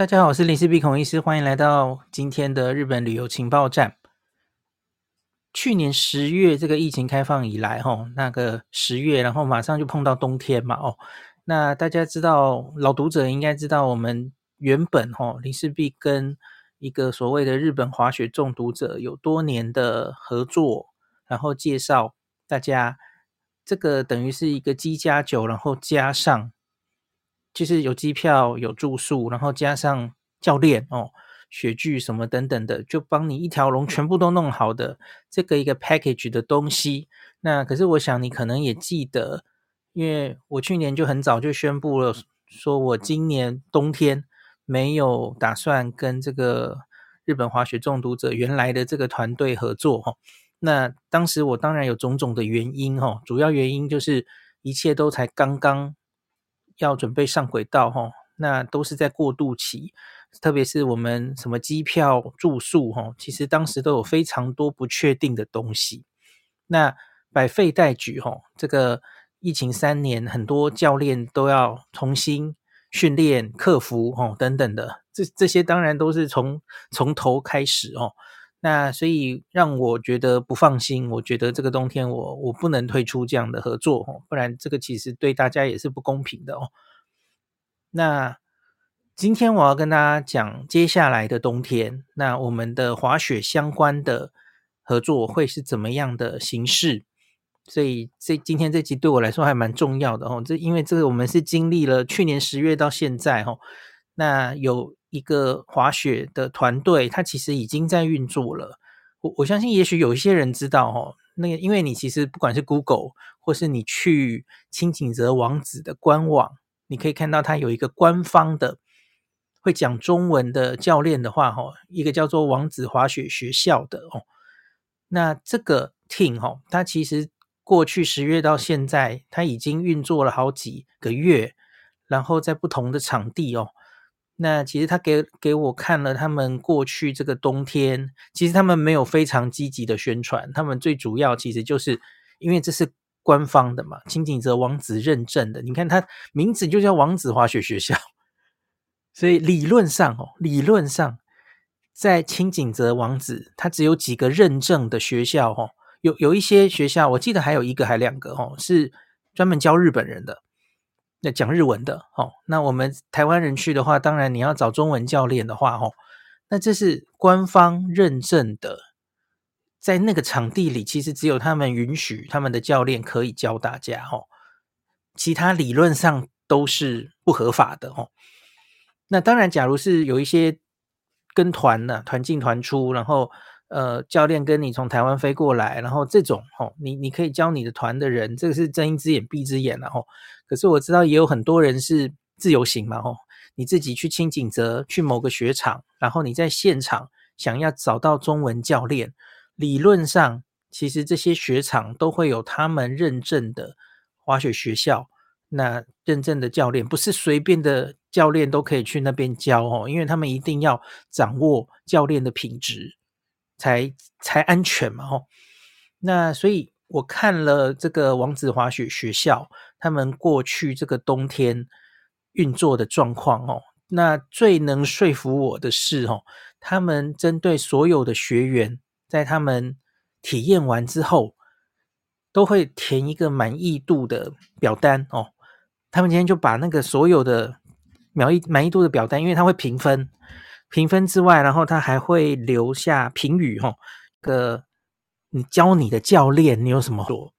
大家好，我是林氏璧孔医师，欢迎来到今天的日本旅游情报站。去年十月这个疫情开放以来，吼，那个十月，然后马上就碰到冬天嘛，哦，那大家知道，老读者应该知道，我们原本吼林氏璧跟一个所谓的日本滑雪中毒者有多年的合作，然后介绍大家，这个等于是一个机加酒，然后加上。就是有机票、有住宿，然后加上教练哦、雪具什么等等的，就帮你一条龙全部都弄好的这个一个 package 的东西。那可是我想你可能也记得，因为我去年就很早就宣布了，说我今年冬天没有打算跟这个日本滑雪中毒者原来的这个团队合作哈。那当时我当然有种种的原因哈，主要原因就是一切都才刚刚。要准备上轨道哈，那都是在过渡期，特别是我们什么机票、住宿哈，其实当时都有非常多不确定的东西。那百废待举哈，这个疫情三年，很多教练都要重新训练、克服哈等等的，这这些当然都是从从头开始哦。那所以让我觉得不放心，我觉得这个冬天我我不能退出这样的合作哦，不然这个其实对大家也是不公平的哦。那今天我要跟大家讲接下来的冬天，那我们的滑雪相关的合作会是怎么样的形式？所以这今天这集对我来说还蛮重要的哦，这因为这个我们是经历了去年十月到现在哦，那有。一个滑雪的团队，它其实已经在运作了。我我相信，也许有一些人知道哦，那个因为你其实不管是 Google 或是你去清井泽王子的官网，你可以看到它有一个官方的会讲中文的教练的话，哦，一个叫做王子滑雪学校的哦。那这个 team 哦，它其实过去十月到现在，它已经运作了好几个月，然后在不同的场地哦。那其实他给给我看了他们过去这个冬天，其实他们没有非常积极的宣传，他们最主要其实就是因为这是官方的嘛，清井泽王子认证的，你看他名字就叫王子滑雪学校，所以理论上哦，理论上在清井泽王子，他只有几个认证的学校哦，有有一些学校，我记得还有一个还两个哦，是专门教日本人的。那讲日文的，哦，那我们台湾人去的话，当然你要找中文教练的话，哦，那这是官方认证的，在那个场地里，其实只有他们允许他们的教练可以教大家，哦，其他理论上都是不合法的，哦。那当然，假如是有一些跟团呢，团进团出，然后。呃，教练跟你从台湾飞过来，然后这种吼，你你可以教你的团的人，这个是睁一只眼闭一只眼，然后，可是我知道也有很多人是自由行嘛，吼，你自己去清景泽去某个雪场，然后你在现场想要找到中文教练，理论上其实这些雪场都会有他们认证的滑雪学校，那认证的教练不是随便的教练都可以去那边教哦，因为他们一定要掌握教练的品质。才才安全嘛吼，那所以我看了这个王子滑雪学校，他们过去这个冬天运作的状况哦，那最能说服我的是哦，他们针对所有的学员，在他们体验完之后，都会填一个满意度的表单哦。他们今天就把那个所有的满意满意度的表单，因为他会评分。评分之外，然后他还会留下评语，哈，个你教你的教练，你有什么说？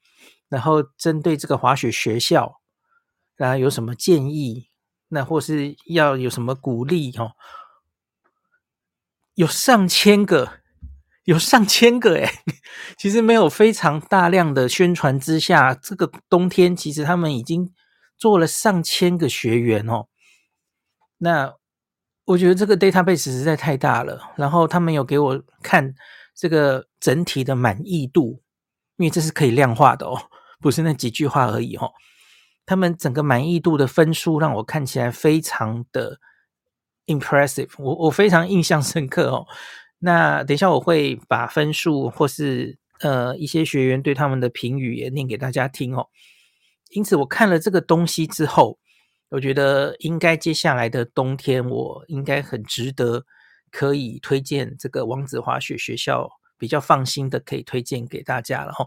然后针对这个滑雪学校，然后有什么建议？那或是要有什么鼓励？哦，有上千个，有上千个，诶，其实没有非常大量的宣传之下，这个冬天其实他们已经做了上千个学员哦，那。我觉得这个 database 实在太大了，然后他们有给我看这个整体的满意度，因为这是可以量化的哦，不是那几句话而已哦。他们整个满意度的分数让我看起来非常的 impressive，我我非常印象深刻哦。那等一下我会把分数或是呃一些学员对他们的评语也念给大家听哦。因此我看了这个东西之后，我觉得应该接下来的冬天，我应该很值得可以推荐这个王子滑雪学校，比较放心的可以推荐给大家了哈。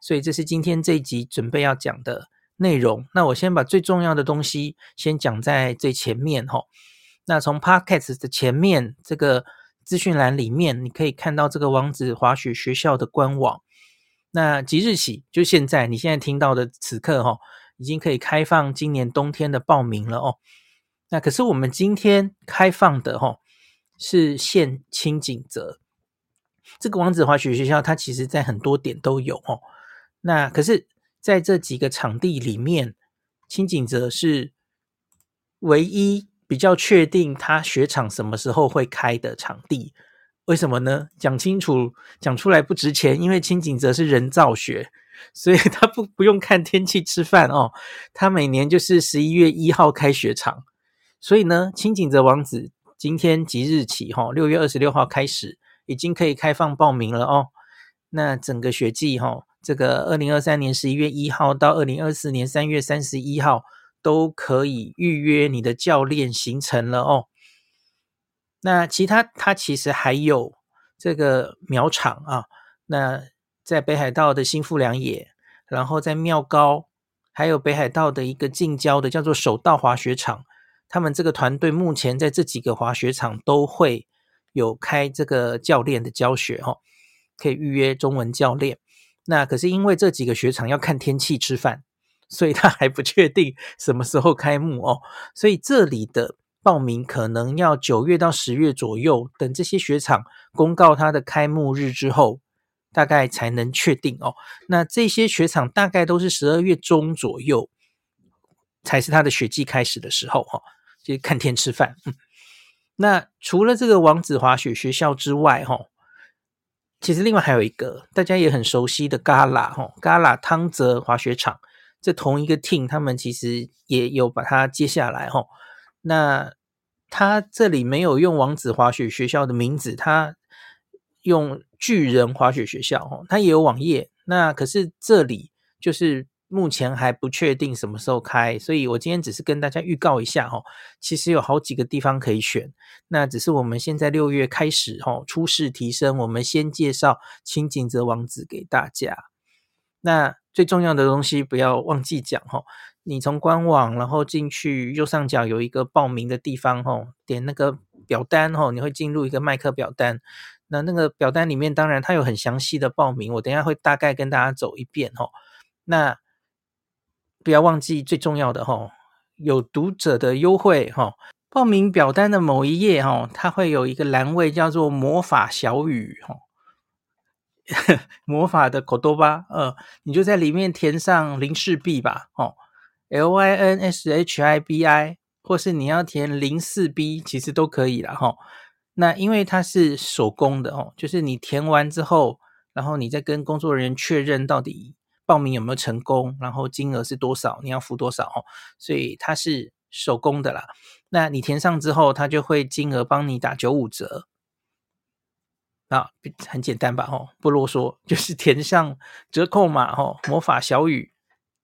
所以这是今天这一集准备要讲的内容。那我先把最重要的东西先讲在最前面哈。那从 Podcast 的前面这个资讯栏里面，你可以看到这个王子滑雪学校的官网。那即日起，就现在，你现在听到的此刻哈，已经可以开放今年冬天的报名了哦。那可是我们今天开放的哈，是限轻井泽。这个王子滑雪学校，它其实在很多点都有哦。那可是在这几个场地里面，轻井泽是唯一比较确定它雪场什么时候会开的场地。为什么呢？讲清楚，讲出来不值钱，因为轻井泽是人造雪，所以他不不用看天气吃饭哦。他每年就是十一月一号开雪场，所以呢，轻井泽王子今天即日起哈，六月二十六号开始已经可以开放报名了哦。那整个雪季哈，这个二零二三年十一月一号到二零二四年三月三十一号都可以预约你的教练行程了哦。那其他，它其实还有这个苗场啊。那在北海道的新富良野，然后在妙高，还有北海道的一个近郊的叫做手道滑雪场。他们这个团队目前在这几个滑雪场都会有开这个教练的教学哈，可以预约中文教练。那可是因为这几个雪场要看天气吃饭，所以他还不确定什么时候开幕哦。所以这里的。报名可能要九月到十月左右，等这些雪场公告它的开幕日之后，大概才能确定哦。那这些雪场大概都是十二月中左右才是它的雪季开始的时候哈、哦，就看天吃饭。嗯、那除了这个王子滑雪学校之外哈、其实另外还有一个大家也很熟悉的 Gala 哈，Gala 汤泽滑雪场，这同一个 team 他们其实也有把它接下来哈。那他这里没有用王子滑雪学校的名字，他用巨人滑雪学校哦，他也有网页。那可是这里就是目前还不确定什么时候开，所以我今天只是跟大家预告一下哦，其实有好几个地方可以选。那只是我们现在六月开始哦，初试提升，我们先介绍轻井泽王子给大家。那最重要的东西不要忘记讲哦。你从官网，然后进去右上角有一个报名的地方，吼，点那个表单，吼，你会进入一个麦克表单。那那个表单里面，当然它有很详细的报名，我等一下会大概跟大家走一遍，吼。那不要忘记最重要的，吼，有读者的优惠，吼。报名表单的某一页，哦，它会有一个栏位叫做魔法小语，吼。魔法的口多巴，呃，你就在里面填上林氏璧吧，吼。L Y N S H I B I，或是你要填零四 B，其实都可以啦齁。那因为它是手工的哦，就是你填完之后，然后你再跟工作人员确认到底报名有没有成功，然后金额是多少，你要付多少哦。所以它是手工的啦。那你填上之后，它就会金额帮你打九五折。啊，很简单吧？哦，不啰嗦，就是填上折扣码哦，魔法小雨。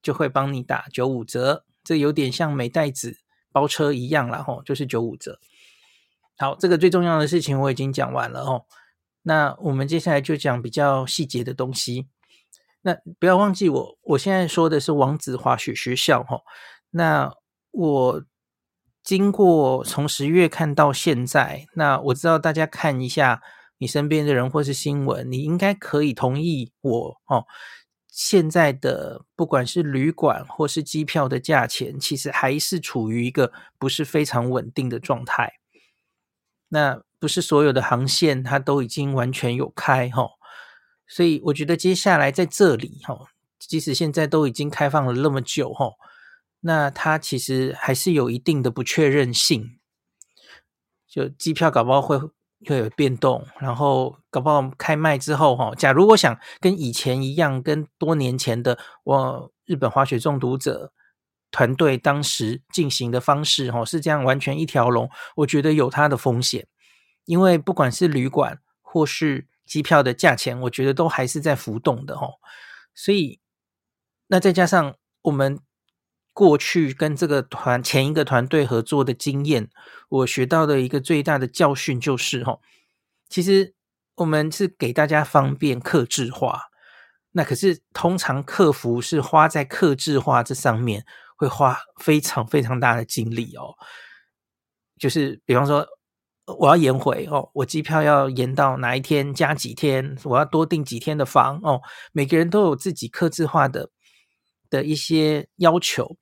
就会帮你打九五折，这有点像美代子包车一样啦吼，就是九五折。好，这个最重要的事情我已经讲完了哦。那我们接下来就讲比较细节的东西。那不要忘记我，我现在说的是王子滑雪学校哈。那我经过从十月看到现在，那我知道大家看一下你身边的人或是新闻，你应该可以同意我哦。现在的不管是旅馆或是机票的价钱，其实还是处于一个不是非常稳定的状态。那不是所有的航线它都已经完全有开哈，所以我觉得接下来在这里哈，即使现在都已经开放了那么久哈，那它其实还是有一定的不确认性，就机票搞不好会。会有变动，然后搞不好开卖之后，哈，假如我想跟以前一样，跟多年前的我日本滑雪中毒者团队当时进行的方式，哈，是这样完全一条龙，我觉得有它的风险，因为不管是旅馆或是机票的价钱，我觉得都还是在浮动的，哈，所以那再加上我们过去跟这个团前一个团队合作的经验，我学到的一个最大的教训就是哈，其实我们是给大家方便克制化，那可是通常客服是花在克制化这上面会花非常非常大的精力哦，就是比方说我要延回哦，我机票要延到哪一天加几天，我要多订几天的房哦，每个人都有自己克制化的的一些要求。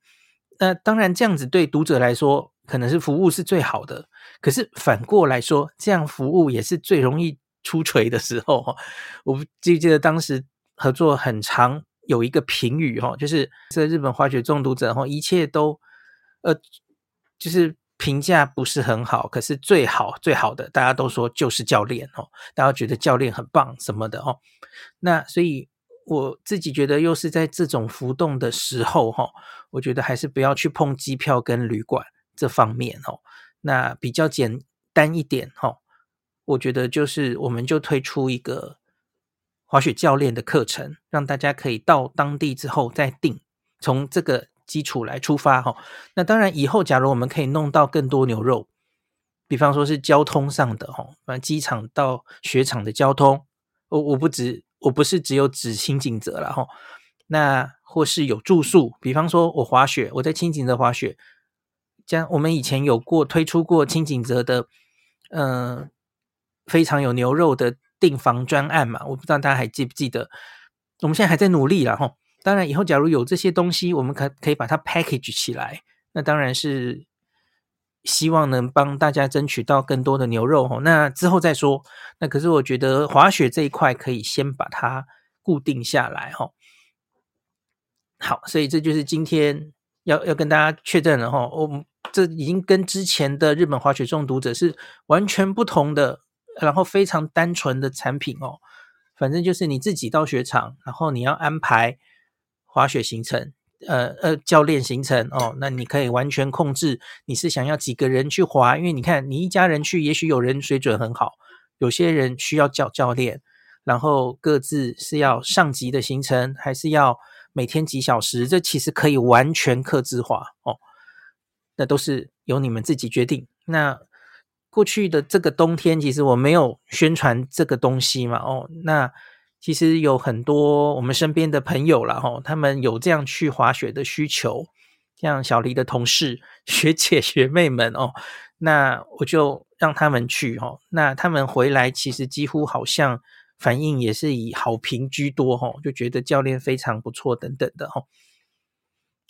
那当然，这样子对读者来说可能是服务是最好的。可是反过来说，这样服务也是最容易出锤的时候。我不记不记得当时合作很长，有一个评语哈，就是这日本滑雪中毒者哈，一切都呃，就是评价不是很好。可是最好最好的，大家都说就是教练哦，大家觉得教练很棒什么的哦。那所以。我自己觉得，又是在这种浮动的时候，哈，我觉得还是不要去碰机票跟旅馆这方面，哦。那比较简单一点，哈，我觉得就是我们就推出一个滑雪教练的课程，让大家可以到当地之后再定，从这个基础来出发，哈。那当然，以后假如我们可以弄到更多牛肉，比方说是交通上的，哈，反正机场到雪场的交通，我我不止。我不是只有指轻井泽了哈，那或是有住宿，比方说我滑雪，我在轻井泽滑雪，像我们以前有过推出过轻井泽的，嗯、非常有牛肉的订房专案嘛，我不知道大家还记不记得，我们现在还在努力了哈，当然以后假如有这些东西，我们可可以把它 package 起来，那当然是。希望能帮大家争取到更多的牛肉哦，那之后再说。那可是我觉得滑雪这一块可以先把它固定下来哈。好，所以这就是今天要要跟大家确认了哈。我们这已经跟之前的日本滑雪中毒者是完全不同的，然后非常单纯的产品哦。反正就是你自己到雪场，然后你要安排滑雪行程。呃呃，教练行程哦，那你可以完全控制你是想要几个人去滑，因为你看你一家人去，也许有人水准很好，有些人需要叫教练，然后各自是要上级的行程，还是要每天几小时，这其实可以完全克制化哦，那都是由你们自己决定。那过去的这个冬天，其实我没有宣传这个东西嘛，哦，那。其实有很多我们身边的朋友了哈，他们有这样去滑雪的需求，像小黎的同事、学姐、学妹们哦，那我就让他们去哦。那他们回来其实几乎好像反应也是以好评居多哈，就觉得教练非常不错等等的哈。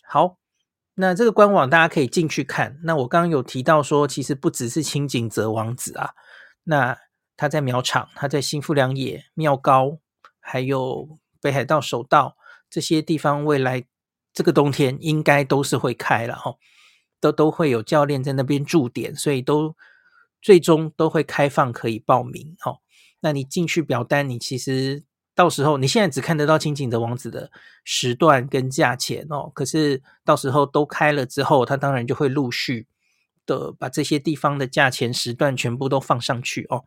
好，那这个官网大家可以进去看。那我刚刚有提到说，其实不只是轻井泽王子啊，那他在苗场，他在新富良野、妙高。还有北海道首道这些地方，未来这个冬天应该都是会开了哈，都都会有教练在那边驻点，所以都最终都会开放可以报名哈。那你进去表单，你其实到时候你现在只看得到轻井泽王子的时段跟价钱哦，可是到时候都开了之后，他当然就会陆续的把这些地方的价钱时段全部都放上去哦。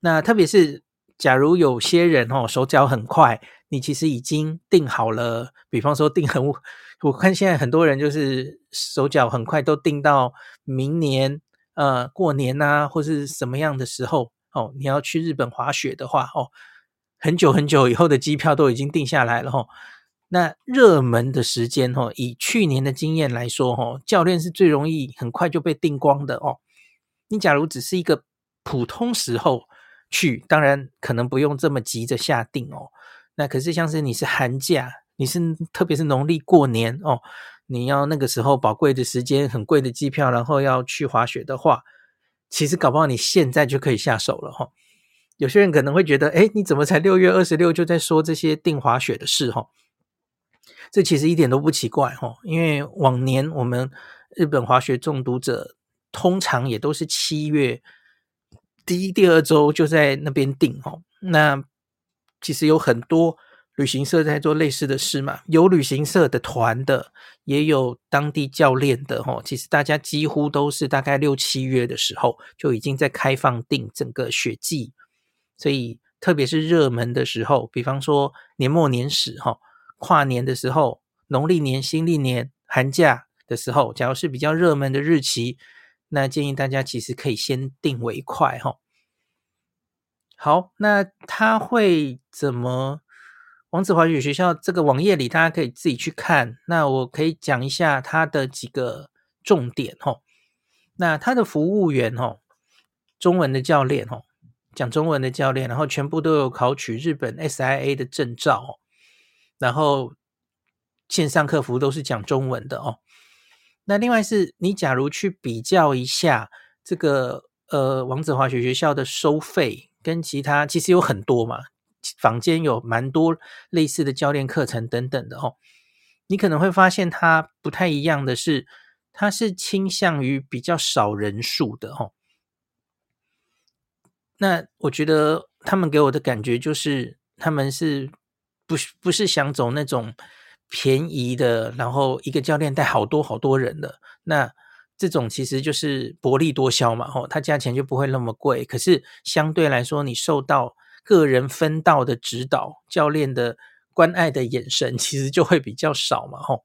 那特别是。假如有些人哦手脚很快，你其实已经订好了，比方说订很，我看现在很多人就是手脚很快，都订到明年呃过年啊，或是什么样的时候哦，你要去日本滑雪的话哦，很久很久以后的机票都已经定下来了哦。那热门的时间哦，以去年的经验来说哦，教练是最容易很快就被订光的哦。你假如只是一个普通时候。去当然可能不用这么急着下定哦，那可是像是你是寒假，你是特别是农历过年哦，你要那个时候宝贵的时间，很贵的机票，然后要去滑雪的话，其实搞不好你现在就可以下手了哈、哦。有些人可能会觉得，诶，你怎么才六月二十六就在说这些订滑雪的事哈、哦？这其实一点都不奇怪哈、哦，因为往年我们日本滑雪中毒者通常也都是七月。第一、第二周就在那边订哦。那其实有很多旅行社在做类似的事嘛，有旅行社的团的，也有当地教练的哦。其实大家几乎都是大概六七月的时候就已经在开放订整个雪季，所以特别是热门的时候，比方说年末年始哈，跨年的时候，农历年、新历年寒假的时候，假如是比较热门的日期，那建议大家其实可以先定为快哈。好，那他会怎么？王子滑雪学校这个网页里，大家可以自己去看。那我可以讲一下它的几个重点哈。那他的服务员哈，中文的教练哈，讲中文的教练，然后全部都有考取日本 SIA 的证照，然后线上客服都是讲中文的哦。那另外是你假如去比较一下这个呃王子滑雪学校的收费，跟其他其实有很多嘛。坊间有蛮多类似的教练课程等等的哦，你可能会发现它不太一样的是，它是倾向于比较少人数的哦。那我觉得他们给我的感觉就是，他们是不是不是想走那种便宜的，然后一个教练带好多好多人的，那这种其实就是薄利多销嘛，哦，它价钱就不会那么贵，可是相对来说，你受到个人分道的指导，教练的关爱的眼神，其实就会比较少嘛，吼。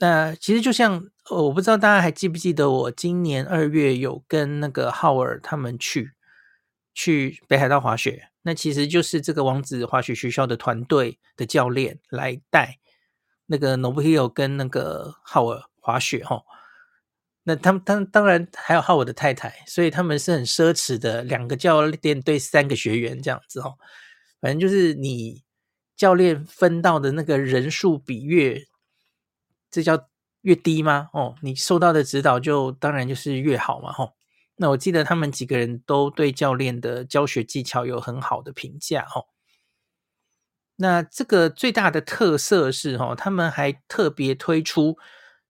那其实就像，我不知道大家还记不记得，我今年二月有跟那个浩尔他们去去北海道滑雪，那其实就是这个王子滑雪学校的团队的教练来带那个 Nobuhiro 跟那个浩尔滑雪，吼。那他们当当然还有浩尔的太太，所以他们是很奢侈的两个教练对三个学员这样子哦。反正就是你教练分到的那个人数比越，这叫越低吗？哦，你受到的指导就当然就是越好嘛。吼，那我记得他们几个人都对教练的教学技巧有很好的评价。哦，那这个最大的特色是，吼，他们还特别推出。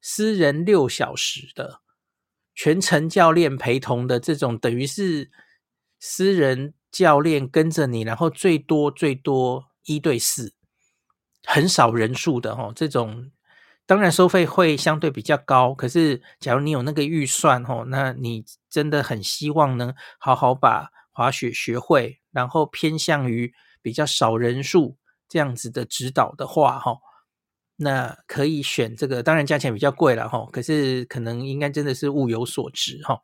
私人六小时的全程教练陪同的这种，等于是私人教练跟着你，然后最多最多一对四，很少人数的哦。这种当然收费会相对比较高，可是假如你有那个预算哦，那你真的很希望能好好把滑雪学会，然后偏向于比较少人数这样子的指导的话，哈。那可以选这个，当然价钱比较贵了哈，可是可能应该真的是物有所值哈。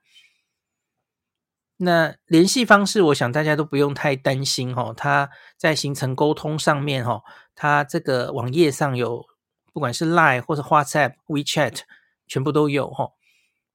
那联系方式，我想大家都不用太担心哈。他在行程沟通上面哈，他这个网页上有，不管是 Line 或者 WhatsApp、WeChat，全部都有哈。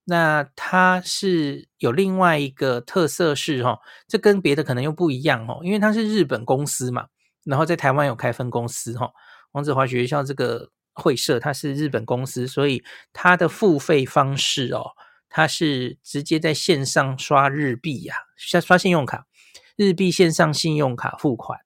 那它是有另外一个特色是哈，这跟别的可能又不一样哈，因为它是日本公司嘛，然后在台湾有开分公司哈。王子华学校这个会社，它是日本公司，所以它的付费方式哦，它是直接在线上刷日币呀、啊，刷刷信用卡，日币线上信用卡付款。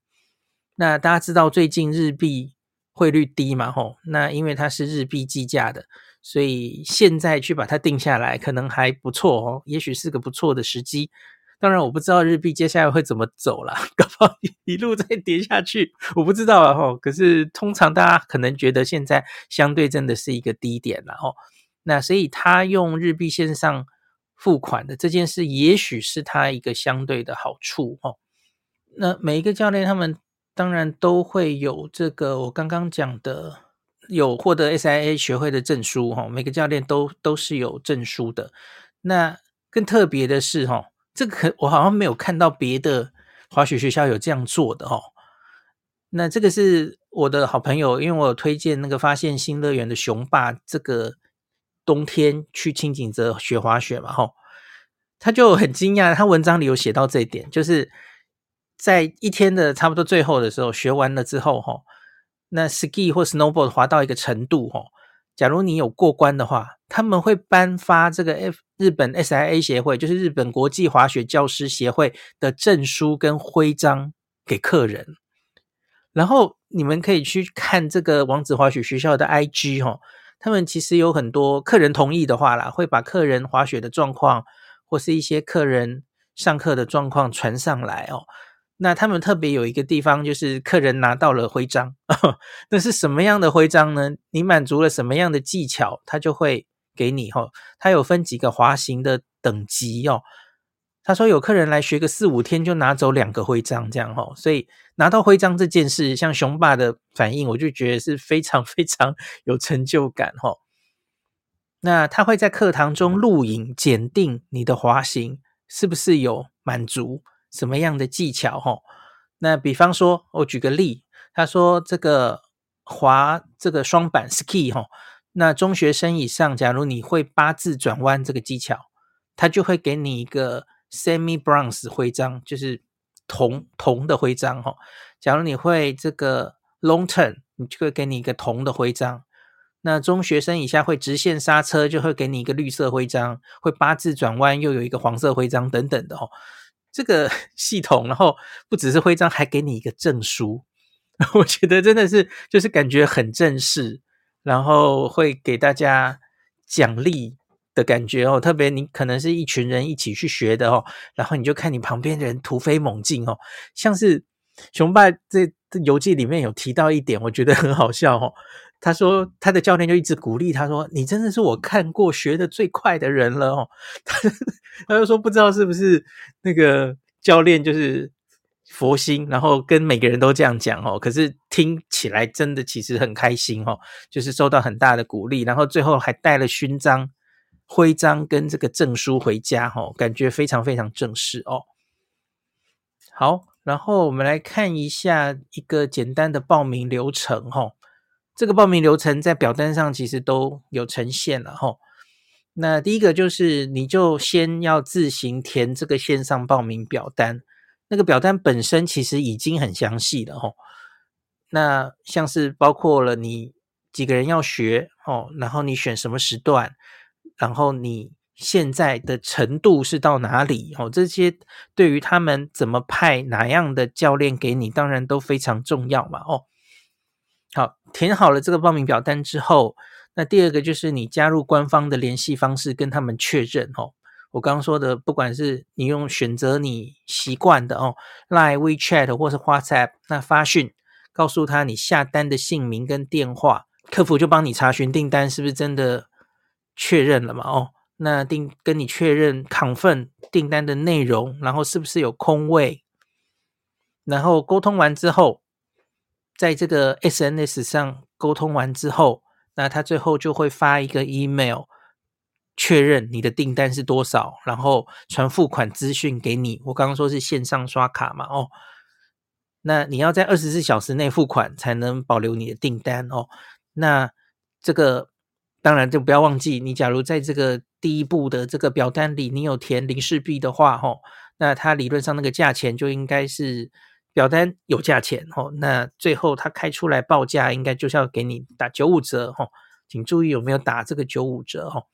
那大家知道最近日币汇率低嘛？吼，那因为它是日币计价的，所以现在去把它定下来，可能还不错哦，也许是个不错的时机。当然，我不知道日币接下来会怎么走啦，搞不好一路再跌下去，我不知道啊吼。可是通常大家可能觉得现在相对真的是一个低点了吼。那所以他用日币线上付款的这件事，也许是他一个相对的好处吼。那每一个教练他们当然都会有这个我刚刚讲的有获得 SIA 学会的证书哈，每个教练都都是有证书的。那更特别的是哈。这个我好像没有看到别的滑雪学校有这样做的哦。那这个是我的好朋友，因为我有推荐那个发现新乐园的雄霸，这个冬天去轻井泽学滑雪嘛，吼，他就很惊讶，他文章里有写到这一点，就是在一天的差不多最后的时候学完了之后，哈，那 ski 或 snowboard 滑到一个程度，哈。假如你有过关的话，他们会颁发这个 F 日本 SIA 协会，就是日本国际滑雪教师协会的证书跟徽章给客人。然后你们可以去看这个王子滑雪学校的 IG 哈，他们其实有很多客人同意的话啦，会把客人滑雪的状况或是一些客人上课的状况传上来哦。那他们特别有一个地方，就是客人拿到了徽章，那是什么样的徽章呢？你满足了什么样的技巧，他就会给你哈。他有分几个滑行的等级哦，他说有客人来学个四五天就拿走两个徽章，这样哈，所以拿到徽章这件事，像雄霸的反应，我就觉得是非常 非常有成就感哈。那他会在课堂中录影检定你的滑行是不是有满足什么样的技巧哈。那比方说，我举个例，他说这个滑这个双板 ski 哈，那中学生以上，假如你会八字转弯这个技巧，他就会给你一个。Semi bronze 徽章就是铜铜的徽章哈。假如你会这个 long turn，你就会给你一个铜的徽章。那中学生以下会直线刹车，就会给你一个绿色徽章。会八字转弯，又有一个黄色徽章等等的哦。这个 系统，然后不只是徽章，还给你一个证书。我觉得真的是就是感觉很正式，然后会给大家奖励。的感觉哦，特别你可能是一群人一起去学的哦，然后你就看你旁边的人突飞猛进哦，像是熊爸这游记里面有提到一点，我觉得很好笑哦。他说他的教练就一直鼓励他说：“你真的是我看过学的最快的人了哦。”他他就说不知道是不是那个教练就是佛心，然后跟每个人都这样讲哦，可是听起来真的其实很开心哦，就是受到很大的鼓励，然后最后还带了勋章。徽章跟这个证书回家哦，感觉非常非常正式哦。好，然后我们来看一下一个简单的报名流程哈。这个报名流程在表单上其实都有呈现了哈。那第一个就是你就先要自行填这个线上报名表单，那个表单本身其实已经很详细了哈。那像是包括了你几个人要学哦，然后你选什么时段。然后你现在的程度是到哪里？哦，这些对于他们怎么派哪样的教练给你，当然都非常重要嘛。哦，填好了这个报名表单之后，那第二个就是你加入官方的联系方式，跟他们确认。哦，我刚刚说的，不管是你用选择你习惯的哦，Line、WeChat 或是 WhatsApp，那发讯告诉他你下单的姓名跟电话，客服就帮你查询订单是不是真的。确认了嘛？哦，那订跟你确认亢份订单的内容，然后是不是有空位？然后沟通完之后，在这个 SNS 上沟通完之后，那他最后就会发一个 email 确认你的订单是多少，然后传付款资讯给你。我刚刚说是线上刷卡嘛？哦，那你要在二十四小时内付款才能保留你的订单哦。那这个。当然，就不要忘记，你假如在这个第一步的这个表单里，你有填零式币的话，吼，那它理论上那个价钱就应该是表单有价钱，吼，那最后它开出来报价，应该就是要给你打九五折，吼，请注意有没有打这个九五折，吼。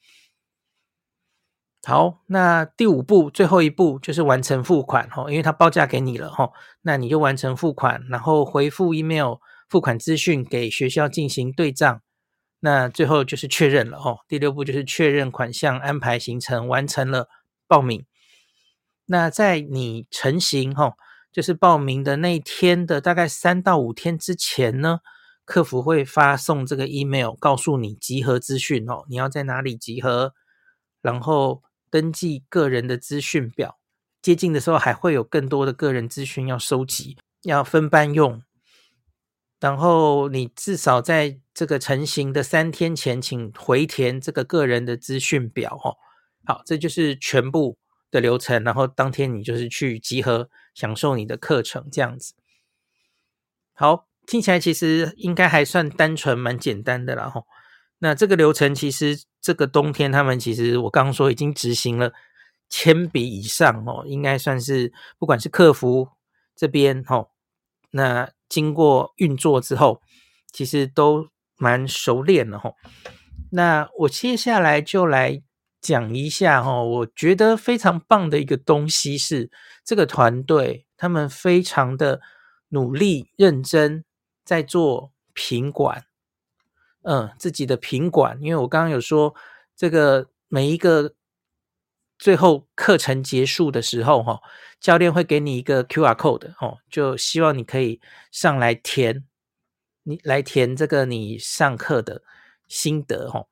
好，那第五步最后一步就是完成付款，吼，因为它报价给你了，吼，那你就完成付款，然后回复 email 付款资讯给学校进行对账。那最后就是确认了哦，第六步就是确认款项、安排行程、完成了报名。那在你成型哈，就是报名的那一天的大概三到五天之前呢，客服会发送这个 email 告诉你集合资讯哦，你要在哪里集合，然后登记个人的资讯表。接近的时候还会有更多的个人资讯要收集，要分班用。然后你至少在这个成型的三天前，请回填这个个人的资讯表哦。好，这就是全部的流程。然后当天你就是去集合，享受你的课程这样子。好，听起来其实应该还算单纯，蛮简单的啦吼。那这个流程其实这个冬天他们其实我刚刚说已经执行了千笔以上哦，应该算是不管是客服这边吼，那。经过运作之后，其实都蛮熟练的吼。那我接下来就来讲一下哈，我觉得非常棒的一个东西是这个团队，他们非常的努力认真在做品管，嗯，自己的品管。因为我刚刚有说，这个每一个。最后课程结束的时候，哈，教练会给你一个 QR code，哦，就希望你可以上来填，你来填这个你上课的心得，哈。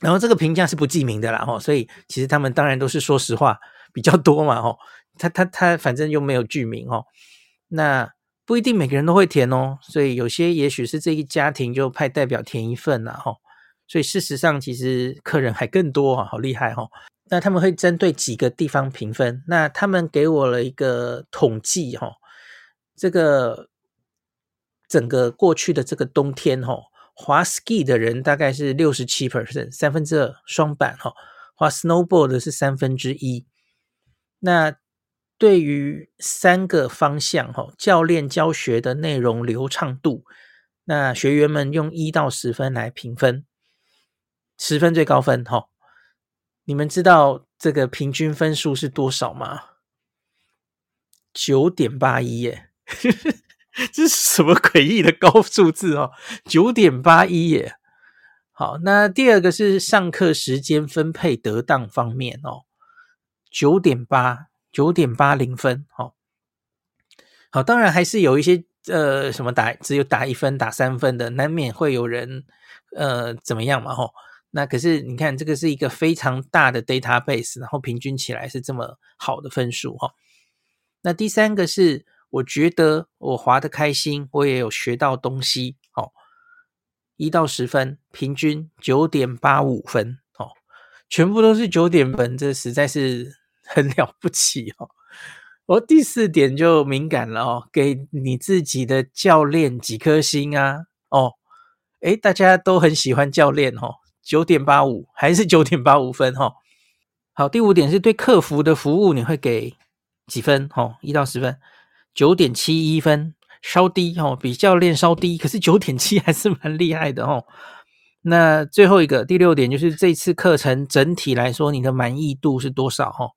然后这个评价是不记名的啦，哈，所以其实他们当然都是说实话，比较多嘛，哦，他他他反正又没有剧名哦，那不一定每个人都会填哦，所以有些也许是这一家庭就派代表填一份呐，哦，所以事实上其实客人还更多啊，好厉害哦。那他们会针对几个地方评分，那他们给我了一个统计哈，这个整个过去的这个冬天哈，滑 ski 的人大概是六十七 percent，三分之二双板哈，滑 snowboard 的是三分之一。那对于三个方向哈，教练教学的内容流畅度，那学员们用一到十分来评分，十分最高分哈。你们知道这个平均分数是多少吗？九点八一耶，这是什么诡异的高数字哦？九点八一耶。好，那第二个是上课时间分配得当方面哦，九点八，九点八零分。好，好，当然还是有一些呃什么打只有打一分、打三分的，难免会有人呃怎么样嘛？吼。那可是你看，这个是一个非常大的 database，然后平均起来是这么好的分数哈。那第三个是，我觉得我滑得开心，我也有学到东西哦。一到十分，平均九点八五分哦，全部都是九点分，这实在是 很了不起哦。我第四点就敏感了哦，给你自己的教练几颗星啊？哦，诶，大家都很喜欢教练哦。九点八五还是九点八五分哈？好，第五点是对客服的服务，你会给几分？哈，一到十分，九点七一分，稍低哦，比教练稍低，可是九点七还是蛮厉害的哦。那最后一个第六点就是这次课程整体来说，你的满意度是多少？哈，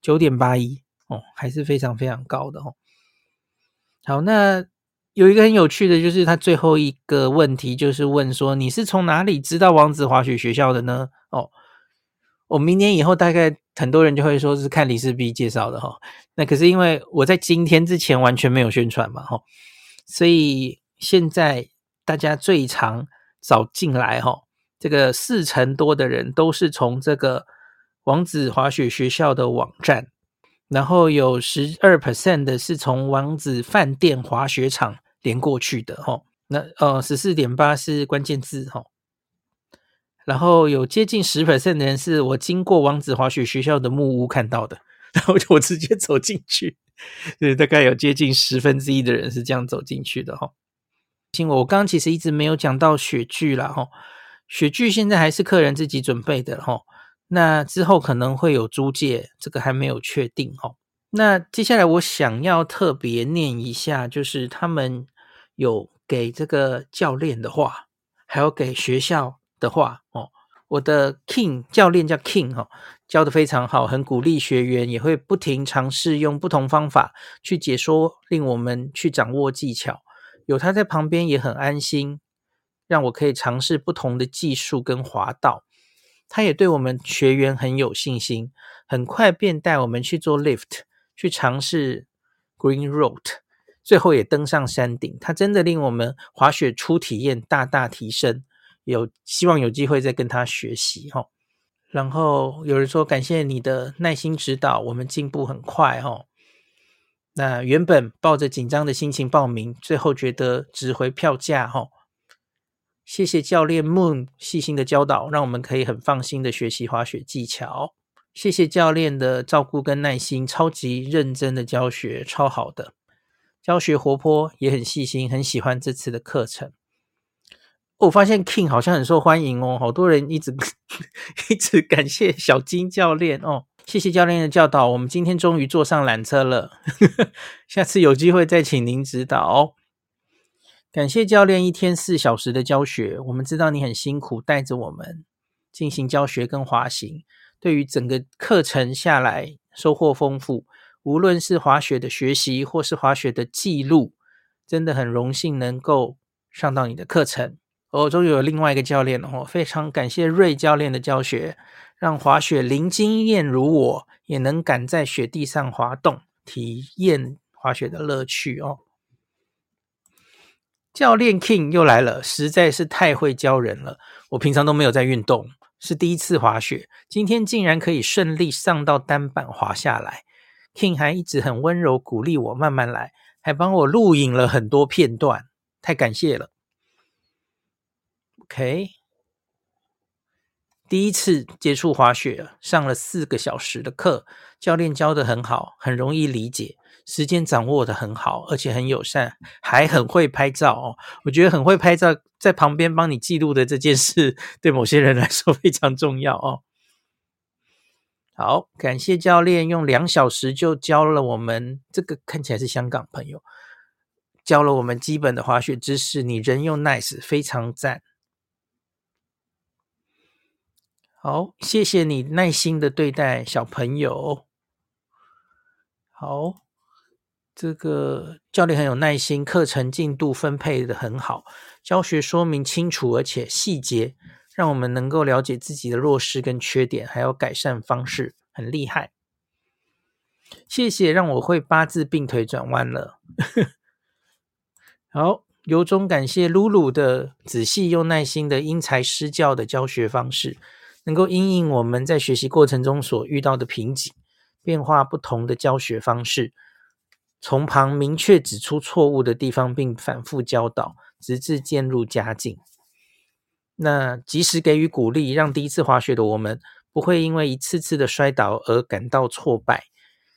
九点八一哦，还是非常非常高的哦。好，那。有一个很有趣的，就是他最后一个问题，就是问说，你是从哪里知道王子滑雪学校的呢？哦，我明年以后大概很多人就会说是看李世斌介绍的哈。那可是因为我在今天之前完全没有宣传嘛哈，所以现在大家最常找进来哈，这个四成多的人都是从这个王子滑雪学校的网站。然后有十二 percent 的是从王子饭店滑雪场连过去的哈，那呃十四点八是关键字哈，然后有接近十 percent 的人是我经过王子滑雪学校的木屋看到的，然后我直接走进去，对，大概有接近十分之一的人是这样走进去的哈。听我，我刚刚其实一直没有讲到雪具啦哈，雪具现在还是客人自己准备的哈。那之后可能会有租借，这个还没有确定哦。那接下来我想要特别念一下，就是他们有给这个教练的话，还有给学校的话哦。我的 King 教练叫 King 哈，教得非常好，很鼓励学员，也会不停尝试用不同方法去解说，令我们去掌握技巧。有他在旁边也很安心，让我可以尝试不同的技术跟滑道。他也对我们学员很有信心，很快便带我们去做 lift，去尝试 green road，最后也登上山顶。他真的令我们滑雪初体验大大提升，有希望有机会再跟他学习哈。然后有人说感谢你的耐心指导，我们进步很快哈。那原本抱着紧张的心情报名，最后觉得值回票价哈。谢谢教练 Moon 细心的教导，让我们可以很放心的学习滑雪技巧。谢谢教练的照顾跟耐心，超级认真的教学，超好的教学活泼，也很细心，很喜欢这次的课程。我发现 King 好像很受欢迎哦，好多人一直 一直感谢小金教练哦。谢谢教练的教导，我们今天终于坐上缆车了，下次有机会再请您指导。感谢教练一天四小时的教学，我们知道你很辛苦，带着我们进行教学跟滑行。对于整个课程下来收获丰富，无论是滑雪的学习或是滑雪的记录，真的很荣幸能够上到你的课程。哦，终于有另外一个教练哦，非常感谢瑞教练的教学，让滑雪零经验如我也能敢在雪地上滑动，体验滑雪的乐趣哦。教练 King 又来了，实在是太会教人了。我平常都没有在运动，是第一次滑雪，今天竟然可以顺利上到单板滑下来。King 还一直很温柔鼓励我慢慢来，还帮我录影了很多片段，太感谢了。OK。第一次接触滑雪，上了四个小时的课，教练教得很好，很容易理解，时间掌握得很好，而且很友善，还很会拍照哦。我觉得很会拍照，在旁边帮你记录的这件事，对某些人来说非常重要哦。好，感谢教练用两小时就教了我们，这个看起来是香港朋友，教了我们基本的滑雪知识。你人又 nice，非常赞。好，谢谢你耐心的对待小朋友。好，这个教练很有耐心，课程进度分配得很好，教学说明清楚而且细节，让我们能够了解自己的弱势跟缺点，还有改善方式，很厉害。谢谢，让我会八字并腿转弯了。好，由衷感谢露露的仔细又耐心的因材施教的教学方式。能够因应我们在学习过程中所遇到的瓶颈，变化不同的教学方式，从旁明确指出错误的地方，并反复教导，直至渐入佳境。那及时给予鼓励，让第一次滑雪的我们不会因为一次次的摔倒而感到挫败。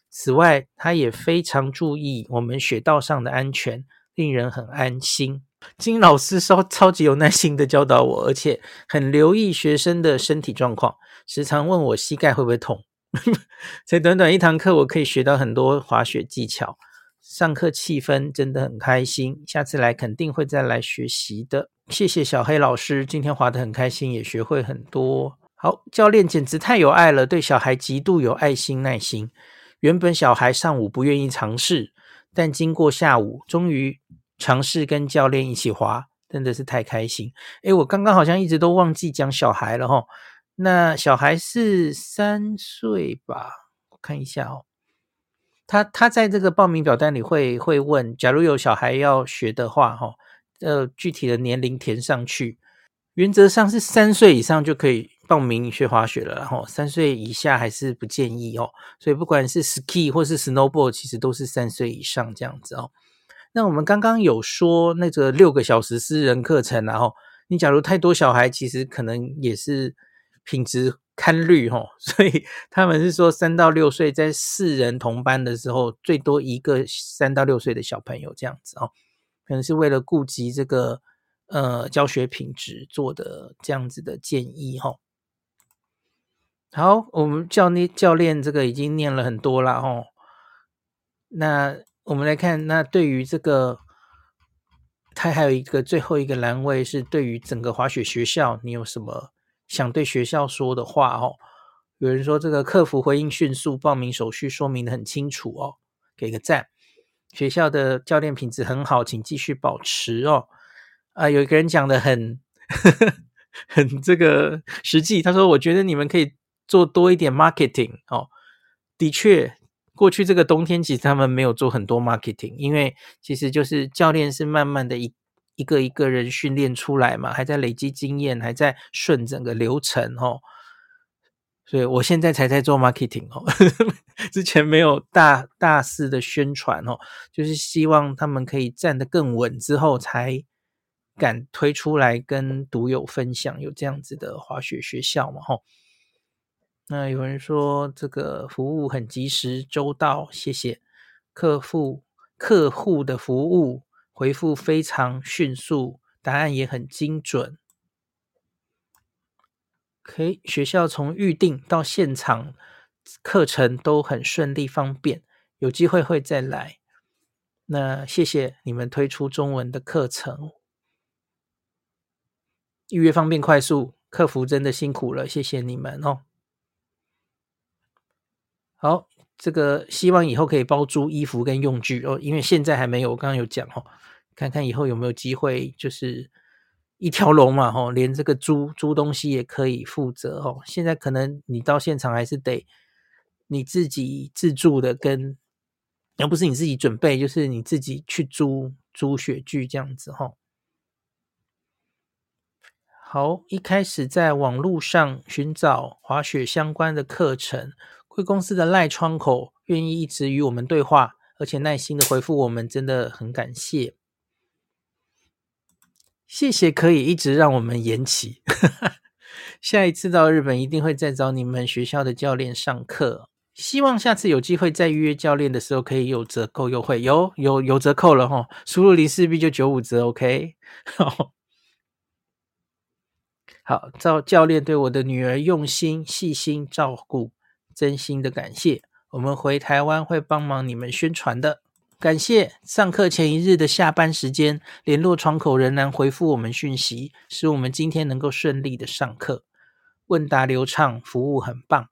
此外，他也非常注意我们雪道上的安全，令人很安心。金老师超超级有耐心的教导我，而且很留意学生的身体状况，时常问我膝盖会不会痛。才短短一堂课，我可以学到很多滑雪技巧。上课气氛真的很开心，下次来肯定会再来学习的。谢谢小黑老师，今天滑得很开心，也学会很多。好，教练简直太有爱了，对小孩极度有爱心耐心。原本小孩上午不愿意尝试，但经过下午，终于。尝试跟教练一起滑，真的是太开心。诶，我刚刚好像一直都忘记讲小孩了齁。那小孩是三岁吧？我看一下哦。他他在这个报名表单里会会问，假如有小孩要学的话，齁，呃，具体的年龄填上去。原则上是三岁以上就可以报名学滑雪了，然后三岁以下还是不建议哦。所以不管是 ski 或是 snowboard，其实都是三岁以上这样子哦。那我们刚刚有说那个六个小时私人课程，然后你假如太多小孩，其实可能也是品质堪虑齁。所以他们是说三到六岁在四人同班的时候，最多一个三到六岁的小朋友这样子哦，可能是为了顾及这个呃教学品质做的这样子的建议齁。好，我们教练教练这个已经念了很多了齁，那。我们来看，那对于这个，它还有一个最后一个栏位是对于整个滑雪学校，你有什么想对学校说的话哦？有人说这个客服回应迅速，报名手续说明的很清楚哦，给个赞。学校的教练品质很好，请继续保持哦。啊，有一个人讲的很呵呵 很这个实际，他说：“我觉得你们可以做多一点 marketing 哦。”的确。过去这个冬天，其实他们没有做很多 marketing，因为其实就是教练是慢慢的一一个一个人训练出来嘛，还在累积经验，还在顺整个流程哦。所以我现在才在做 marketing 哦，之前没有大大肆的宣传哦，就是希望他们可以站得更稳之后，才敢推出来跟读友分享有这样子的滑雪学校嘛，吼。那有人说这个服务很及时周到，谢谢客户客户的服务回复非常迅速，答案也很精准。OK，学校从预定到现场课程都很顺利方便，有机会会再来。那谢谢你们推出中文的课程，预约方便快速，客服真的辛苦了，谢谢你们哦。好，这个希望以后可以包租衣服跟用具哦，因为现在还没有。我刚刚有讲哦，看看以后有没有机会，就是一条龙嘛，吼，连这个租租东西也可以负责哦。现在可能你到现场还是得你自己自助的跟，跟要不是你自己准备，就是你自己去租租雪具这样子哈。好，一开始在网络上寻找滑雪相关的课程，贵公司的赖窗口愿意一直与我们对话，而且耐心的回复我们，真的很感谢。谢谢可以一直让我们延期，下一次到日本一定会再找你们学校的教练上课。希望下次有机会再预约教练的时候可以有折扣优惠，有有有折扣了哈，输入零四 B 就九五折，OK。好，赵教练对我的女儿用心细心照顾，真心的感谢。我们回台湾会帮忙你们宣传的，感谢。上课前一日的下班时间，联络窗口仍然回复我们讯息，使我们今天能够顺利的上课，问答流畅，服务很棒。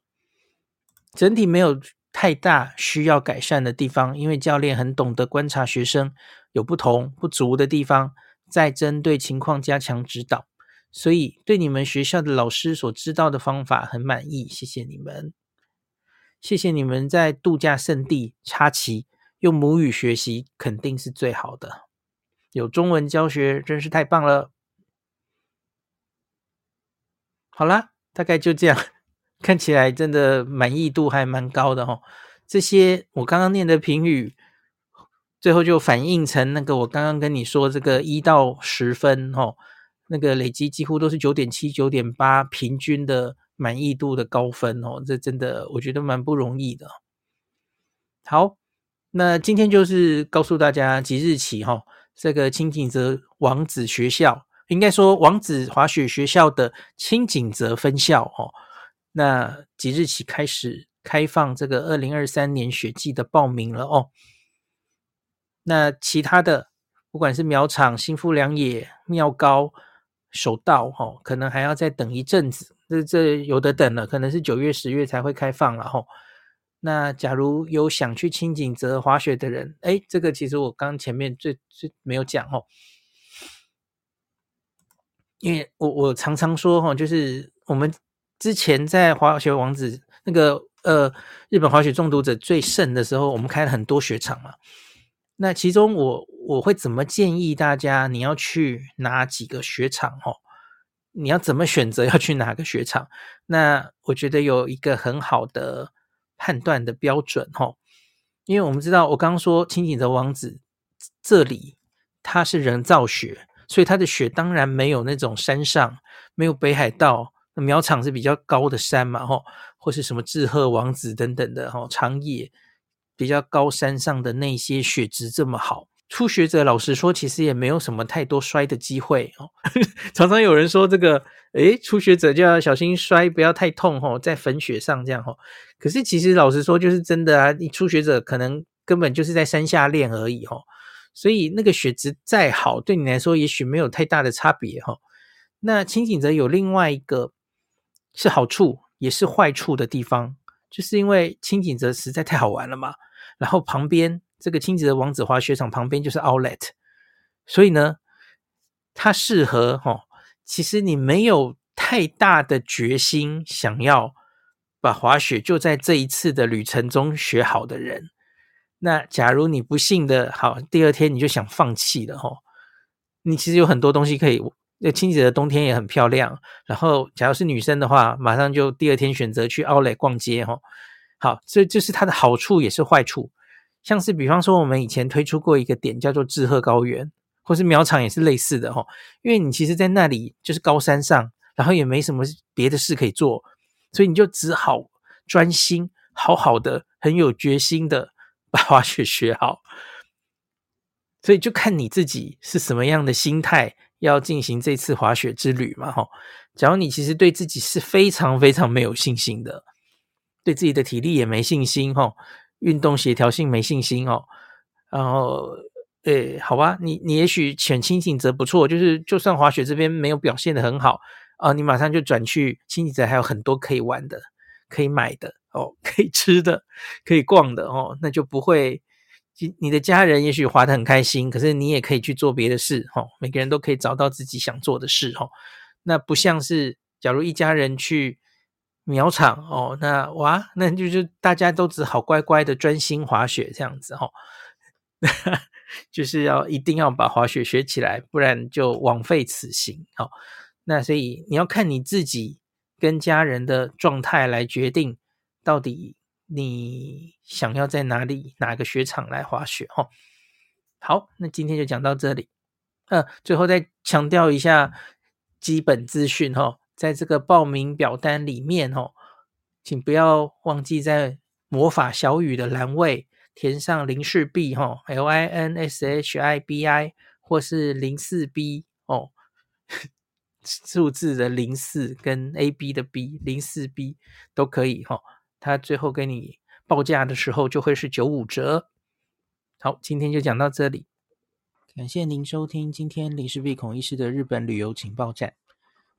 整体没有太大需要改善的地方，因为教练很懂得观察学生有不同不足的地方，再针对情况加强指导。所以对你们学校的老师所知道的方法很满意，谢谢你们，谢谢你们在度假胜地插旗用母语学习，肯定是最好的。有中文教学真是太棒了。好啦，大概就这样。看起来真的满意度还蛮高的哦。这些我刚刚念的评语，最后就反映成那个我刚刚跟你说这个一到十分哦，那个累积几乎都是九点七、九点八，平均的满意度的高分哦。这真的我觉得蛮不容易的。好，那今天就是告诉大家即日起哈，这个轻井泽王子学校，应该说王子滑雪学校的轻井泽分校哦。那即日起开始开放这个二零二三年雪季的报名了哦。那其他的，不管是苗场、新富良野、妙高、首道，哦，可能还要再等一阵子。这这有的等了，可能是九月、十月才会开放了哦。那假如有想去轻井泽滑雪的人，诶，这个其实我刚前面最最没有讲哦，因为我我常常说哈，就是我们。之前在滑雪王子那个呃日本滑雪中毒者最盛的时候，我们开了很多雪场嘛。那其中我我会怎么建议大家？你要去哪几个雪场？哦，你要怎么选择要去哪个雪场？那我觉得有一个很好的判断的标准哦，因为我们知道我刚刚说轻井泽王子这里它是人造雪，所以它的雪当然没有那种山上没有北海道。那苗场是比较高的山嘛，吼，或是什么志贺王子等等的，吼，长野比较高山上的那些雪质这么好，初学者老实说，其实也没有什么太多摔的机会哦。常常有人说这个，诶，初学者就要小心摔，不要太痛，吼，在粉雪上这样，吼。可是其实老实说，就是真的啊，你初学者可能根本就是在山下练而已，吼。所以那个雪质再好，对你来说也许没有太大的差别，吼。那轻井泽有另外一个。是好处也是坏处的地方，就是因为轻井泽实在太好玩了嘛。然后旁边这个亲子的王子滑雪场旁边就是 Outlet，所以呢，它适合哈、哦。其实你没有太大的决心想要把滑雪就在这一次的旅程中学好的人，那假如你不幸的好，第二天你就想放弃了哈、哦，你其实有很多东西可以。那亲子的冬天也很漂亮，然后假如是女生的话，马上就第二天选择去奥莱逛街哈。好，这就是它的好处也是坏处。像是比方说，我们以前推出过一个点叫做志贺高原，或是苗场也是类似的哈。因为你其实在那里就是高山上，然后也没什么别的事可以做，所以你就只好专心好好的、很有决心的把滑雪学好。所以就看你自己是什么样的心态。要进行这次滑雪之旅嘛？哈，假如你其实对自己是非常非常没有信心的，对自己的体力也没信心，哈，运动协调性没信心哦，然后，诶，好吧，你你也许选轻井泽不错，就是就算滑雪这边没有表现得很好啊，你马上就转去轻井泽，还有很多可以玩的、可以买的哦，可以吃的、可以逛的哦，那就不会。你的家人也许滑得很开心，可是你也可以去做别的事，哈。每个人都可以找到自己想做的事，哈。那不像是假如一家人去苗场，哦，那哇，那就是大家都只好乖乖的专心滑雪这样子，哈。就是要一定要把滑雪学起来，不然就枉费此行，哈。那所以你要看你自己跟家人的状态来决定，到底你想要在哪里哪个雪场来滑雪哈。好，那今天就讲到这里。呃，最后再强调一下基本资讯哈，在这个报名表单里面哦，请不要忘记在魔法小雨的栏位填上林氏璧哈，L I N S H I B I 或是零四 B 哦，数字的零四跟 A B 的 B 零四 B 都可以哈，他最后给你报价的时候就会是九五折。好，今天就讲到这里。感谢您收听今天林氏璧孔医师的日本旅游情报站。